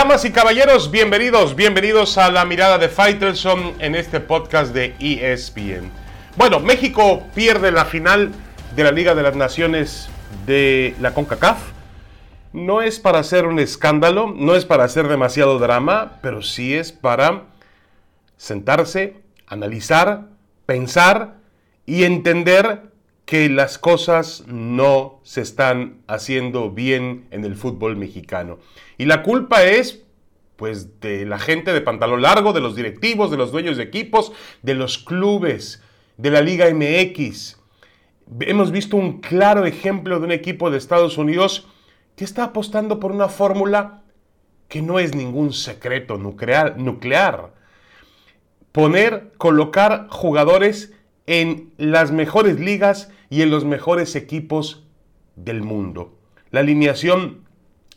Damas y caballeros, bienvenidos, bienvenidos a la mirada de Faitelson en este podcast de ESPN. Bueno, México pierde la final de la Liga de las Naciones de la CONCACAF. No es para hacer un escándalo, no es para hacer demasiado drama, pero sí es para sentarse, analizar, pensar y entender que las cosas no se están haciendo bien en el fútbol mexicano. Y la culpa es pues de la gente de pantalón largo, de los directivos, de los dueños de equipos, de los clubes, de la Liga MX. Hemos visto un claro ejemplo de un equipo de Estados Unidos que está apostando por una fórmula que no es ningún secreto nuclear. nuclear. Poner, colocar jugadores en las mejores ligas y en los mejores equipos del mundo. La alineación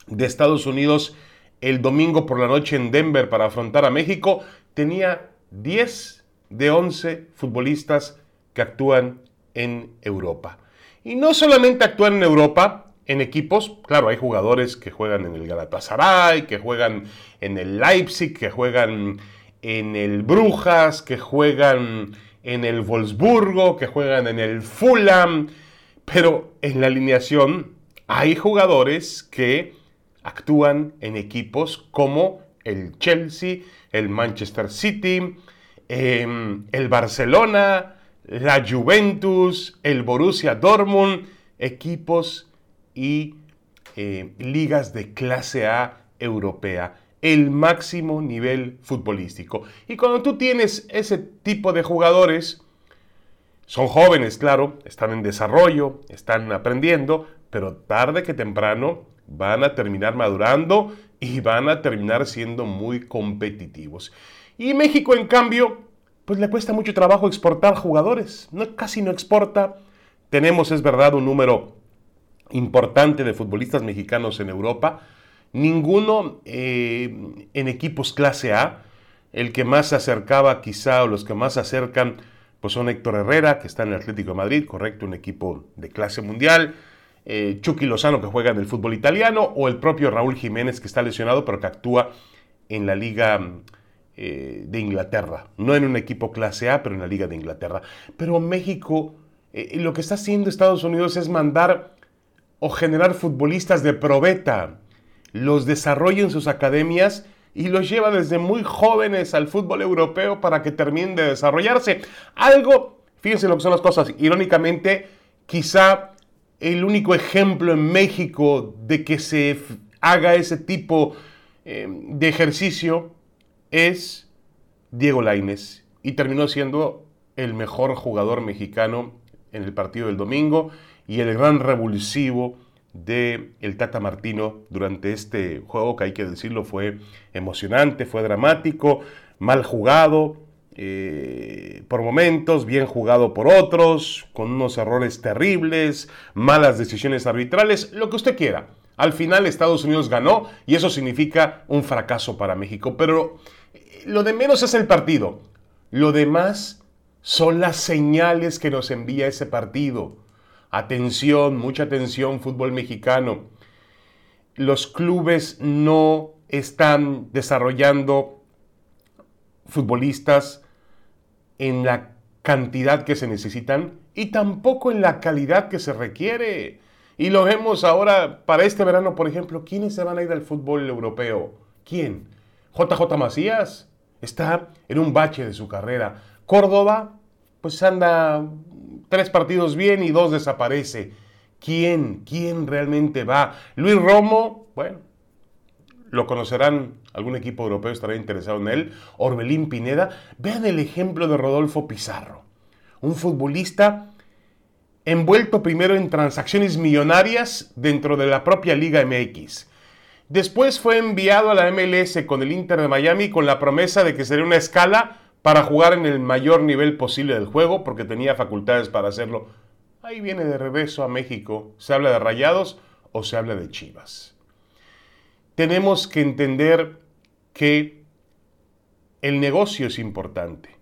de Estados Unidos el domingo por la noche en Denver para afrontar a México tenía 10 de 11 futbolistas que actúan en Europa. Y no solamente actúan en Europa, en equipos, claro, hay jugadores que juegan en el Galatasaray, que juegan en el Leipzig, que juegan en el Brujas, que juegan en el Wolfsburgo, que juegan en el Fulham, pero en la alineación hay jugadores que actúan en equipos como el Chelsea, el Manchester City, em, el Barcelona, la Juventus, el Borussia Dortmund, equipos y eh, ligas de clase A europea el máximo nivel futbolístico. Y cuando tú tienes ese tipo de jugadores, son jóvenes, claro, están en desarrollo, están aprendiendo, pero tarde que temprano van a terminar madurando y van a terminar siendo muy competitivos. Y México, en cambio, pues le cuesta mucho trabajo exportar jugadores, no, casi no exporta. Tenemos, es verdad, un número importante de futbolistas mexicanos en Europa, ninguno eh, en equipos clase A. El que más se acercaba quizá o los que más se acercan pues son Héctor Herrera, que está en el Atlético de Madrid, correcto, un equipo de clase mundial. Eh, Chucky Lozano, que juega en el fútbol italiano, o el propio Raúl Jiménez, que está lesionado, pero que actúa en la Liga eh, de Inglaterra. No en un equipo clase A, pero en la Liga de Inglaterra. Pero México, lo que está haciendo Estados Unidos es mandar o generar futbolistas de probeta, los desarrolla en sus academias y los lleva desde muy jóvenes al fútbol europeo para que terminen de desarrollarse. Algo, fíjense lo que son las cosas, irónicamente, quizá el único ejemplo en México de que se haga ese tipo eh, de ejercicio es Diego Lainez y terminó siendo el mejor jugador mexicano en el partido del domingo y el gran revulsivo de el Tata Martino durante este juego que hay que decirlo fue emocionante, fue dramático, mal jugado eh, por momentos, bien jugado por otros, con unos errores terribles, malas decisiones arbitrales, lo que usted quiera. Al final Estados Unidos ganó y eso significa un fracaso para México, pero eh, lo de menos es el partido, lo demás son las señales que nos envía ese partido. Atención, mucha atención, fútbol mexicano. Los clubes no están desarrollando futbolistas en la cantidad que se necesitan y tampoco en la calidad que se requiere. Y lo vemos ahora para este verano, por ejemplo, ¿quiénes se van a ir al fútbol europeo? ¿Quién? JJ Macías está en un bache de su carrera. Córdoba, pues anda tres partidos bien y dos desaparece. ¿Quién? ¿Quién realmente va? Luis Romo, bueno, lo conocerán, algún equipo europeo estará interesado en él. Orbelín Pineda, vean el ejemplo de Rodolfo Pizarro, un futbolista envuelto primero en transacciones millonarias dentro de la propia Liga MX. Después fue enviado a la MLS con el Inter de Miami con la promesa de que sería una escala para jugar en el mayor nivel posible del juego, porque tenía facultades para hacerlo. Ahí viene de regreso a México. ¿Se habla de rayados o se habla de chivas? Tenemos que entender que el negocio es importante.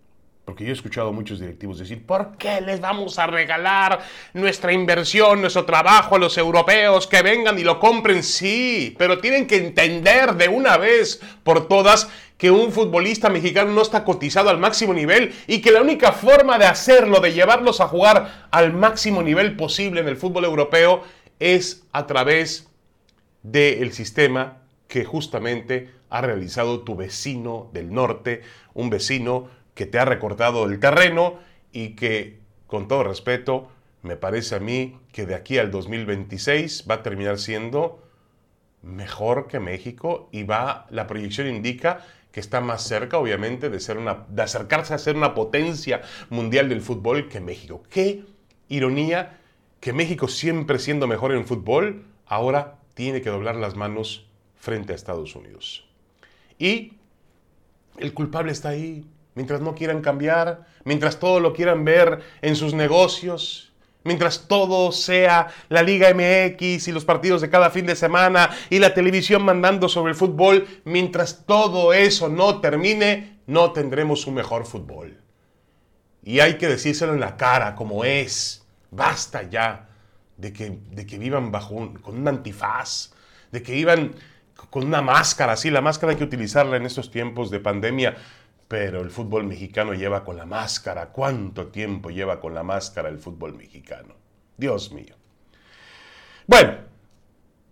Porque yo he escuchado a muchos directivos decir, ¿por qué les vamos a regalar nuestra inversión, nuestro trabajo a los europeos? Que vengan y lo compren, sí, pero tienen que entender de una vez por todas que un futbolista mexicano no está cotizado al máximo nivel y que la única forma de hacerlo, de llevarlos a jugar al máximo nivel posible en el fútbol europeo, es a través del sistema que justamente ha realizado tu vecino del norte, un vecino que te ha recortado el terreno y que, con todo respeto, me parece a mí que de aquí al 2026 va a terminar siendo mejor que México y va, la proyección indica que está más cerca, obviamente, de, acercarse a ser una potencia mundial del fútbol que México. Qué ironía que México, siempre siendo mejor en fútbol, ahora tiene que doblar las manos frente a Estados Unidos. Y el culpable está ahí, mientras no quieran cambiar, mientras todo lo quieran ver en sus negocios, Mientras todo sea la Liga MX y los partidos de cada fin de semana y la televisión mandando sobre el fútbol, mientras todo eso no termine, no tendremos un mejor fútbol. Y hay que decírselo en la cara como es. Basta ya de que, de que vivan bajo con un antifaz, de que vivan con una máscara. Sí, la máscara hay que utilizarla en estos tiempos de pandemia pero el fútbol mexicano lleva con la máscara. ¿Cuánto tiempo lleva con la máscara el fútbol mexicano? Dios mío. Bueno,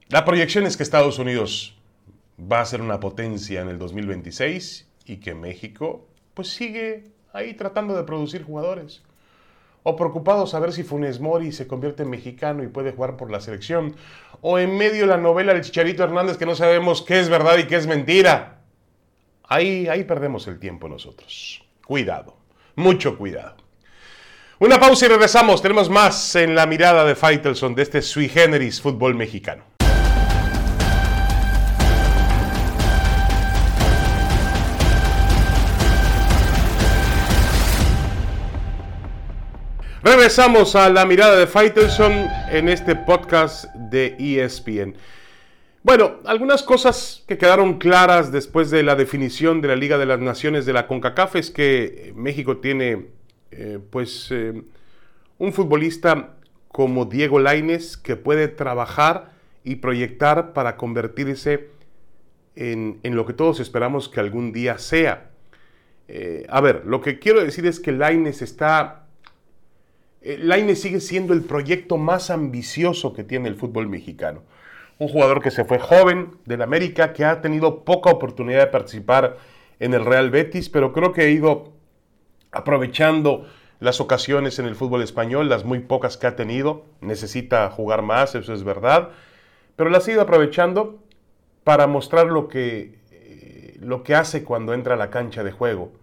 la proyección es que Estados Unidos va a ser una potencia en el 2026 y que México pues sigue ahí tratando de producir jugadores. O preocupados a ver si Funes Mori se convierte en mexicano y puede jugar por la selección. O en medio de la novela del Chicharito Hernández que no sabemos qué es verdad y qué es mentira. Ahí, ahí perdemos el tiempo nosotros. Cuidado, mucho cuidado. Una pausa y regresamos. Tenemos más en la mirada de Faitelson de este sui generis fútbol mexicano. Regresamos a la mirada de Faitelson en este podcast de ESPN. Bueno, algunas cosas que quedaron claras después de la definición de la Liga de las Naciones de la CONCACAF es que México tiene eh, pues eh, un futbolista como Diego Laines que puede trabajar y proyectar para convertirse en, lo que todos esperamos que algún día sea. Eh, a ver, lo que quiero decir es que Laines está... Laines sigue siendo el proyecto más ambicioso que tiene el fútbol mexicano un jugador que se fue joven del América, que ha tenido poca oportunidad de participar en el Real Betis, pero creo que ha ido aprovechando las ocasiones en el fútbol español, las muy pocas que ha tenido, necesita jugar más, eso es verdad, pero las ha ido aprovechando para mostrar lo que, eh, lo que hace cuando entra a la cancha de juego.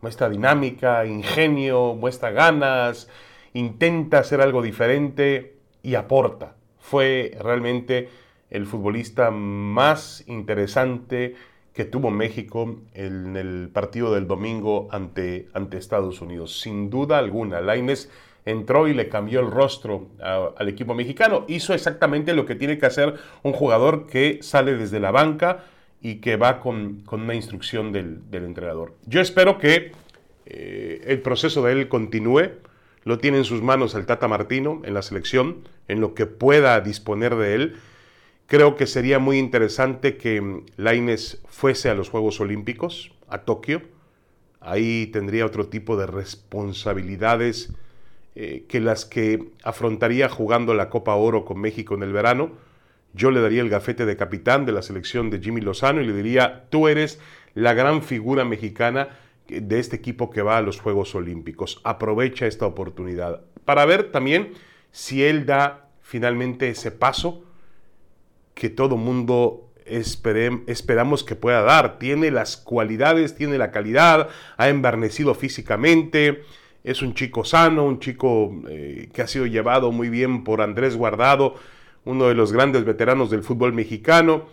Muestra dinámica, ingenio, muestra ganas, intenta hacer algo diferente y aporta. Fue realmente el futbolista más interesante que tuvo México en el partido del domingo ante, ante Estados Unidos. Sin duda alguna, Laines entró y le cambió el rostro al equipo mexicano. Hizo exactamente lo que tiene que hacer un jugador que sale desde la banca y que va con, una instrucción del, entrenador. Yo espero que eh, el proceso de él continúe. Lo tiene en sus manos el Tata Martino en la selección, en lo que pueda disponer de él Creo que sería muy interesante que Laines fuese a los Juegos Olímpicos, a Tokio. Ahí tendría otro tipo de responsabilidades eh, que las que afrontaría jugando la Copa Oro con México en el verano. Yo le daría el gafete de capitán de la selección de Jimmy Lozano y le diría, tú eres la gran figura mexicana de este equipo que va a los Juegos Olímpicos. Aprovecha esta oportunidad para ver también si él da finalmente ese paso que todo mundo esperamos que pueda dar. Tiene las cualidades, tiene la calidad, ha envernecido físicamente, es un chico sano, un chico eh, que ha sido llevado muy bien por Andrés Guardado, uno de los grandes veteranos del fútbol mexicano.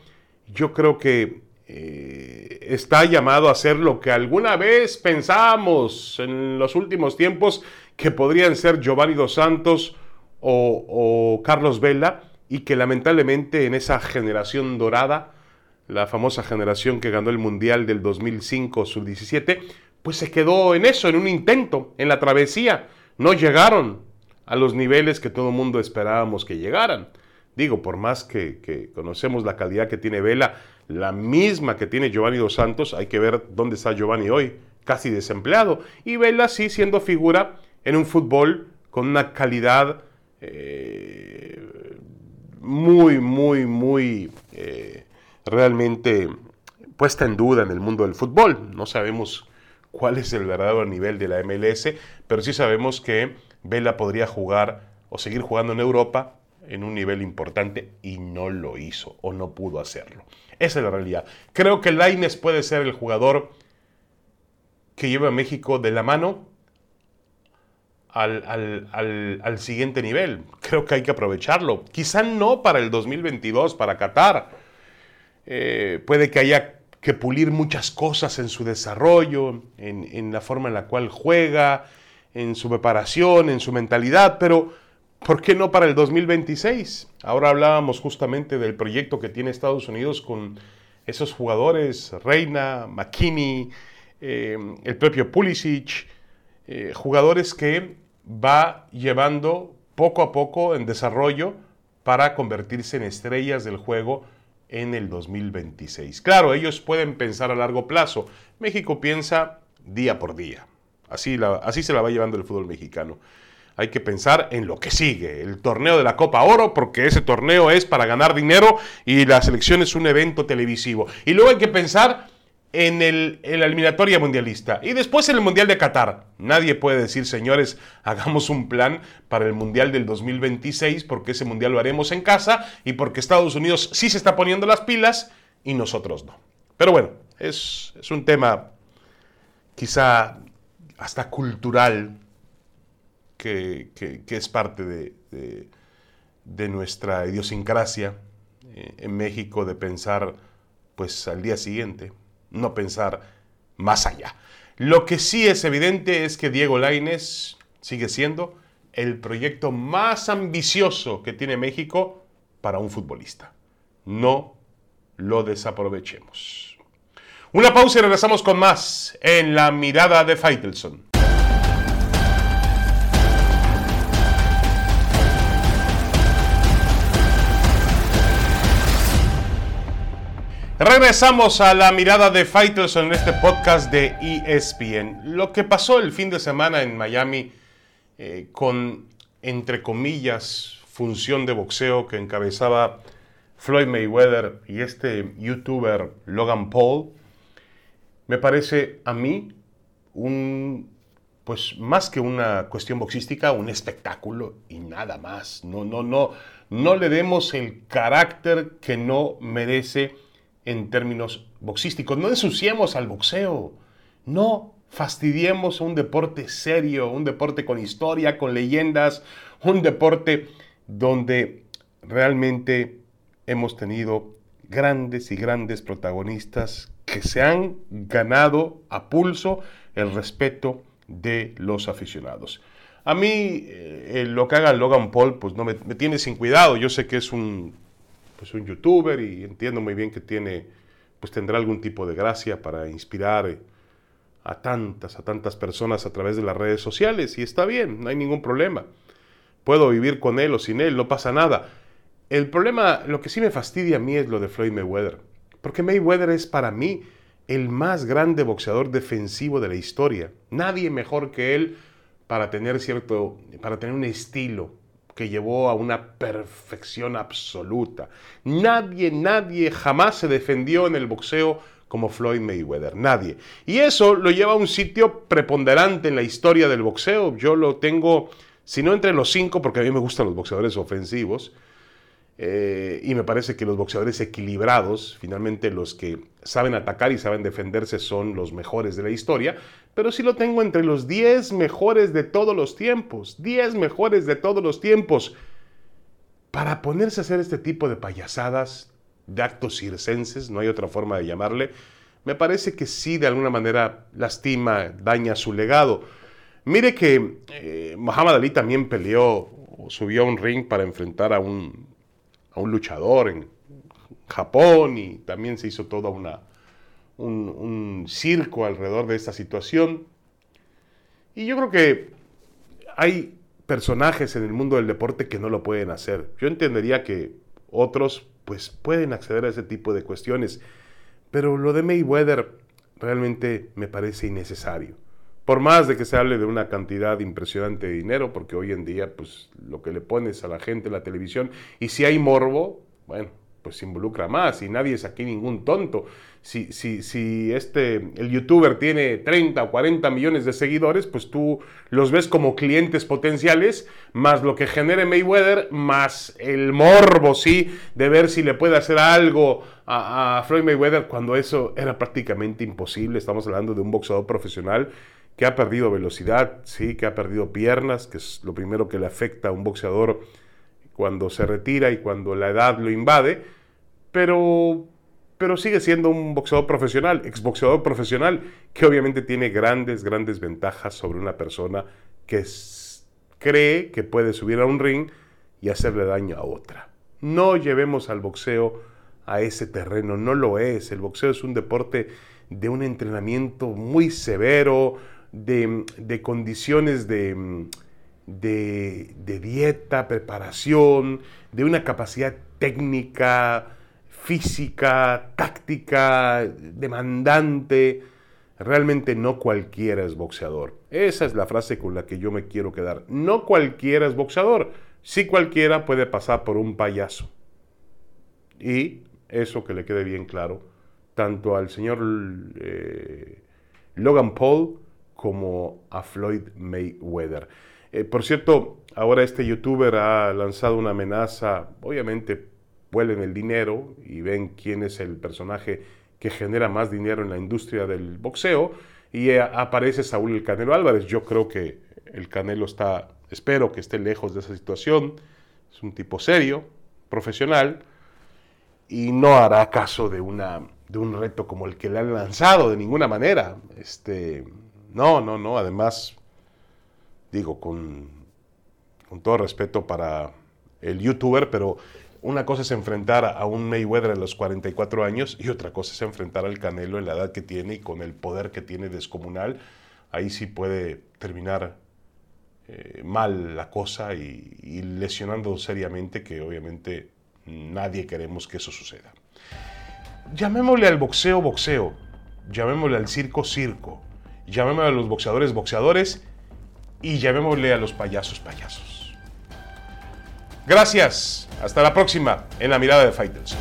Yo creo que eh, está llamado a ser lo que alguna vez pensamos en los últimos tiempos que podrían ser Giovanni Dos Santos o, o Carlos Vela y que lamentablemente en esa generación dorada, la famosa generación que ganó el Mundial del 2005 sub-17, pues se quedó en eso, en un intento, en la travesía. No llegaron a los niveles que todo el mundo esperábamos que llegaran. Digo, por más que, conocemos la calidad que tiene Vela, la misma que tiene Giovanni Dos Santos, hay que ver dónde está Giovanni hoy, casi desempleado. Y Vela sí siendo figura en un fútbol con una calidad eh, muy, muy, muy eh, realmente puesta en duda en el mundo del fútbol. No sabemos cuál es el verdadero nivel de la MLS, pero sí sabemos que Vela podría jugar o seguir jugando en Europa en un nivel importante y no lo hizo o no pudo hacerlo. Esa es la realidad. Creo que Laines puede ser el jugador que lleva a México de la mano al, siguiente nivel. Creo que hay que aprovecharlo. Quizá no para el 2022, para Qatar. Eh, puede que haya que pulir muchas cosas en su desarrollo, en, en la forma en la cual juega, en su preparación, en su mentalidad, pero ¿Por qué no para el 2026? Ahora hablábamos justamente del proyecto que tiene Estados Unidos con esos jugadores, Reina, McKinney, eh, el propio Pulisic, eh, jugadores que va llevando poco a poco en desarrollo para convertirse en estrellas del juego en el 2026. Claro, ellos pueden pensar a largo plazo. México piensa día por día. Así, así se la va llevando el fútbol mexicano hay que pensar en lo que sigue, el torneo de la Copa Oro, porque ese torneo es para ganar dinero y la selección es un evento televisivo. Y luego hay que pensar en, el, la eliminatoria mundialista y después en el Mundial de Qatar. Nadie puede decir, señores, hagamos un plan para el Mundial del 2026 porque ese Mundial lo haremos en casa y porque Estados Unidos sí se está poniendo las pilas y nosotros no. Pero bueno, es, un tema quizá hasta cultural que, es parte de, nuestra idiosincrasia eh, en México de pensar pues al día siguiente, no pensar más allá. Lo que sí es evidente es que Diego Laines sigue siendo el proyecto más ambicioso que tiene México para un futbolista. No lo desaprovechemos. Una pausa y regresamos con más en la mirada de Faitelson. Regresamos a la mirada de Fighters en este podcast de ESPN. Lo que pasó el fin de semana en Miami eh, con, entre comillas, función de boxeo que encabezaba Floyd Mayweather y este youtuber Logan Paul, me parece a mí un, pues más que una cuestión boxística, un espectáculo y nada más. No, no, no, no le demos el carácter que no merece en términos boxísticos. No ensuciemos al boxeo. No fastidiemos un deporte serio, un deporte con historia, con leyendas, un deporte donde realmente hemos tenido grandes y grandes protagonistas que se han ganado a pulso el respeto de los aficionados. A mí eh, lo que haga Logan Paul pues no me, me, tiene sin cuidado. Yo sé que es un pues un youtuber y entiendo muy bien que tiene, pues tendrá algún tipo de gracia para inspirar eh, a tantas, a tantas personas a través de las redes sociales y está bien, no hay ningún problema. Puedo vivir con él o sin él, no pasa nada. El problema, lo que sí me fastidia a mí es lo de Floyd Mayweather, porque Mayweather es para mí el más grande boxeador defensivo de la historia. Nadie mejor que él para tener cierto, para tener un estilo, que llevó a una perfección absoluta. Nadie, nadie jamás se defendió en el boxeo como Floyd Mayweather, nadie. Y eso lo lleva a un sitio preponderante en la historia del boxeo. Yo lo tengo, si no entre los cinco, porque a mí me gustan los boxeadores ofensivos, eh, y me parece que los boxeadores equilibrados, finalmente los que saben atacar y saben defenderse son los mejores de la historia, pero sí lo tengo entre los 10 mejores de todos los tiempos, 10 mejores de todos los tiempos. Para ponerse a hacer este tipo de payasadas, de actos circenses, no hay otra forma de llamarle, me parece que sí de alguna manera lastima, daña su legado. Mire que eh, Muhammad Ali también peleó o subió a un ring para enfrentar a un a un luchador en Japón y también se hizo toda una, un, circo alrededor de esta situación. Y yo creo que hay personajes en el mundo del deporte que no lo pueden hacer. Yo entendería que otros pues pueden acceder a ese tipo de cuestiones, pero lo de Mayweather realmente me parece innecesario. Por más de que se hable de una cantidad impresionante de dinero, porque hoy en día, pues lo que le pones a la gente en la televisión, y si hay morbo, bueno, pues se involucra más y nadie es aquí ningún tonto. Si, si, si este, el youtuber tiene 30 o 40 millones de seguidores, pues tú los ves como clientes potenciales, más lo que genere Mayweather, más el morbo, sí, de ver si le puede hacer algo a, a Floyd Mayweather cuando eso era prácticamente imposible. Estamos hablando de un boxeador profesional que ha perdido velocidad, sí, que ha perdido piernas, que es lo primero que le afecta a un boxeador cuando se retira y cuando la edad lo invade, pero, pero sigue siendo un boxeador profesional, exboxeador profesional, que obviamente tiene grandes, grandes ventajas sobre una persona que cree que puede subir a un ring y hacerle daño a otra. No llevemos al boxeo a ese terreno, no lo es. El boxeo es un deporte de un entrenamiento muy severo, de, de condiciones de, de, dieta, preparación, de una capacidad técnica, física, táctica, demandante. Realmente no cualquiera es boxeador. Esa es la frase con la que yo me quiero quedar. No cualquiera es boxeador. Sí cualquiera puede pasar por un payaso. Y eso que le quede bien claro, tanto al señor eh, Logan Paul como a Floyd Mayweather. Eh, por cierto, ahora este youtuber ha lanzado una amenaza, obviamente vuelen el dinero y ven quién es el personaje que genera más dinero en la industria del boxeo y eh, aparece Saúl el Canelo Álvarez. Yo creo que el Canelo está, espero que esté lejos de esa situación, es un tipo serio, profesional y no hará caso de, una, de un reto como el que le han lanzado de ninguna manera. Este, no, no, no, además digo, con, con todo respeto para el youtuber, pero una cosa es enfrentar a un Mayweather a los 44 años y otra cosa es enfrentar al Canelo en la edad que tiene y con el poder que tiene descomunal. Ahí sí puede terminar eh, mal la cosa y, y, lesionando seriamente, que obviamente nadie queremos que eso suceda. Llamémosle al boxeo boxeo, llamémosle al circo circo, llamémosle a los boxeadores boxeadores y llamémosle a los payasos payasos. Gracias, hasta la próxima en la mirada de Fighters.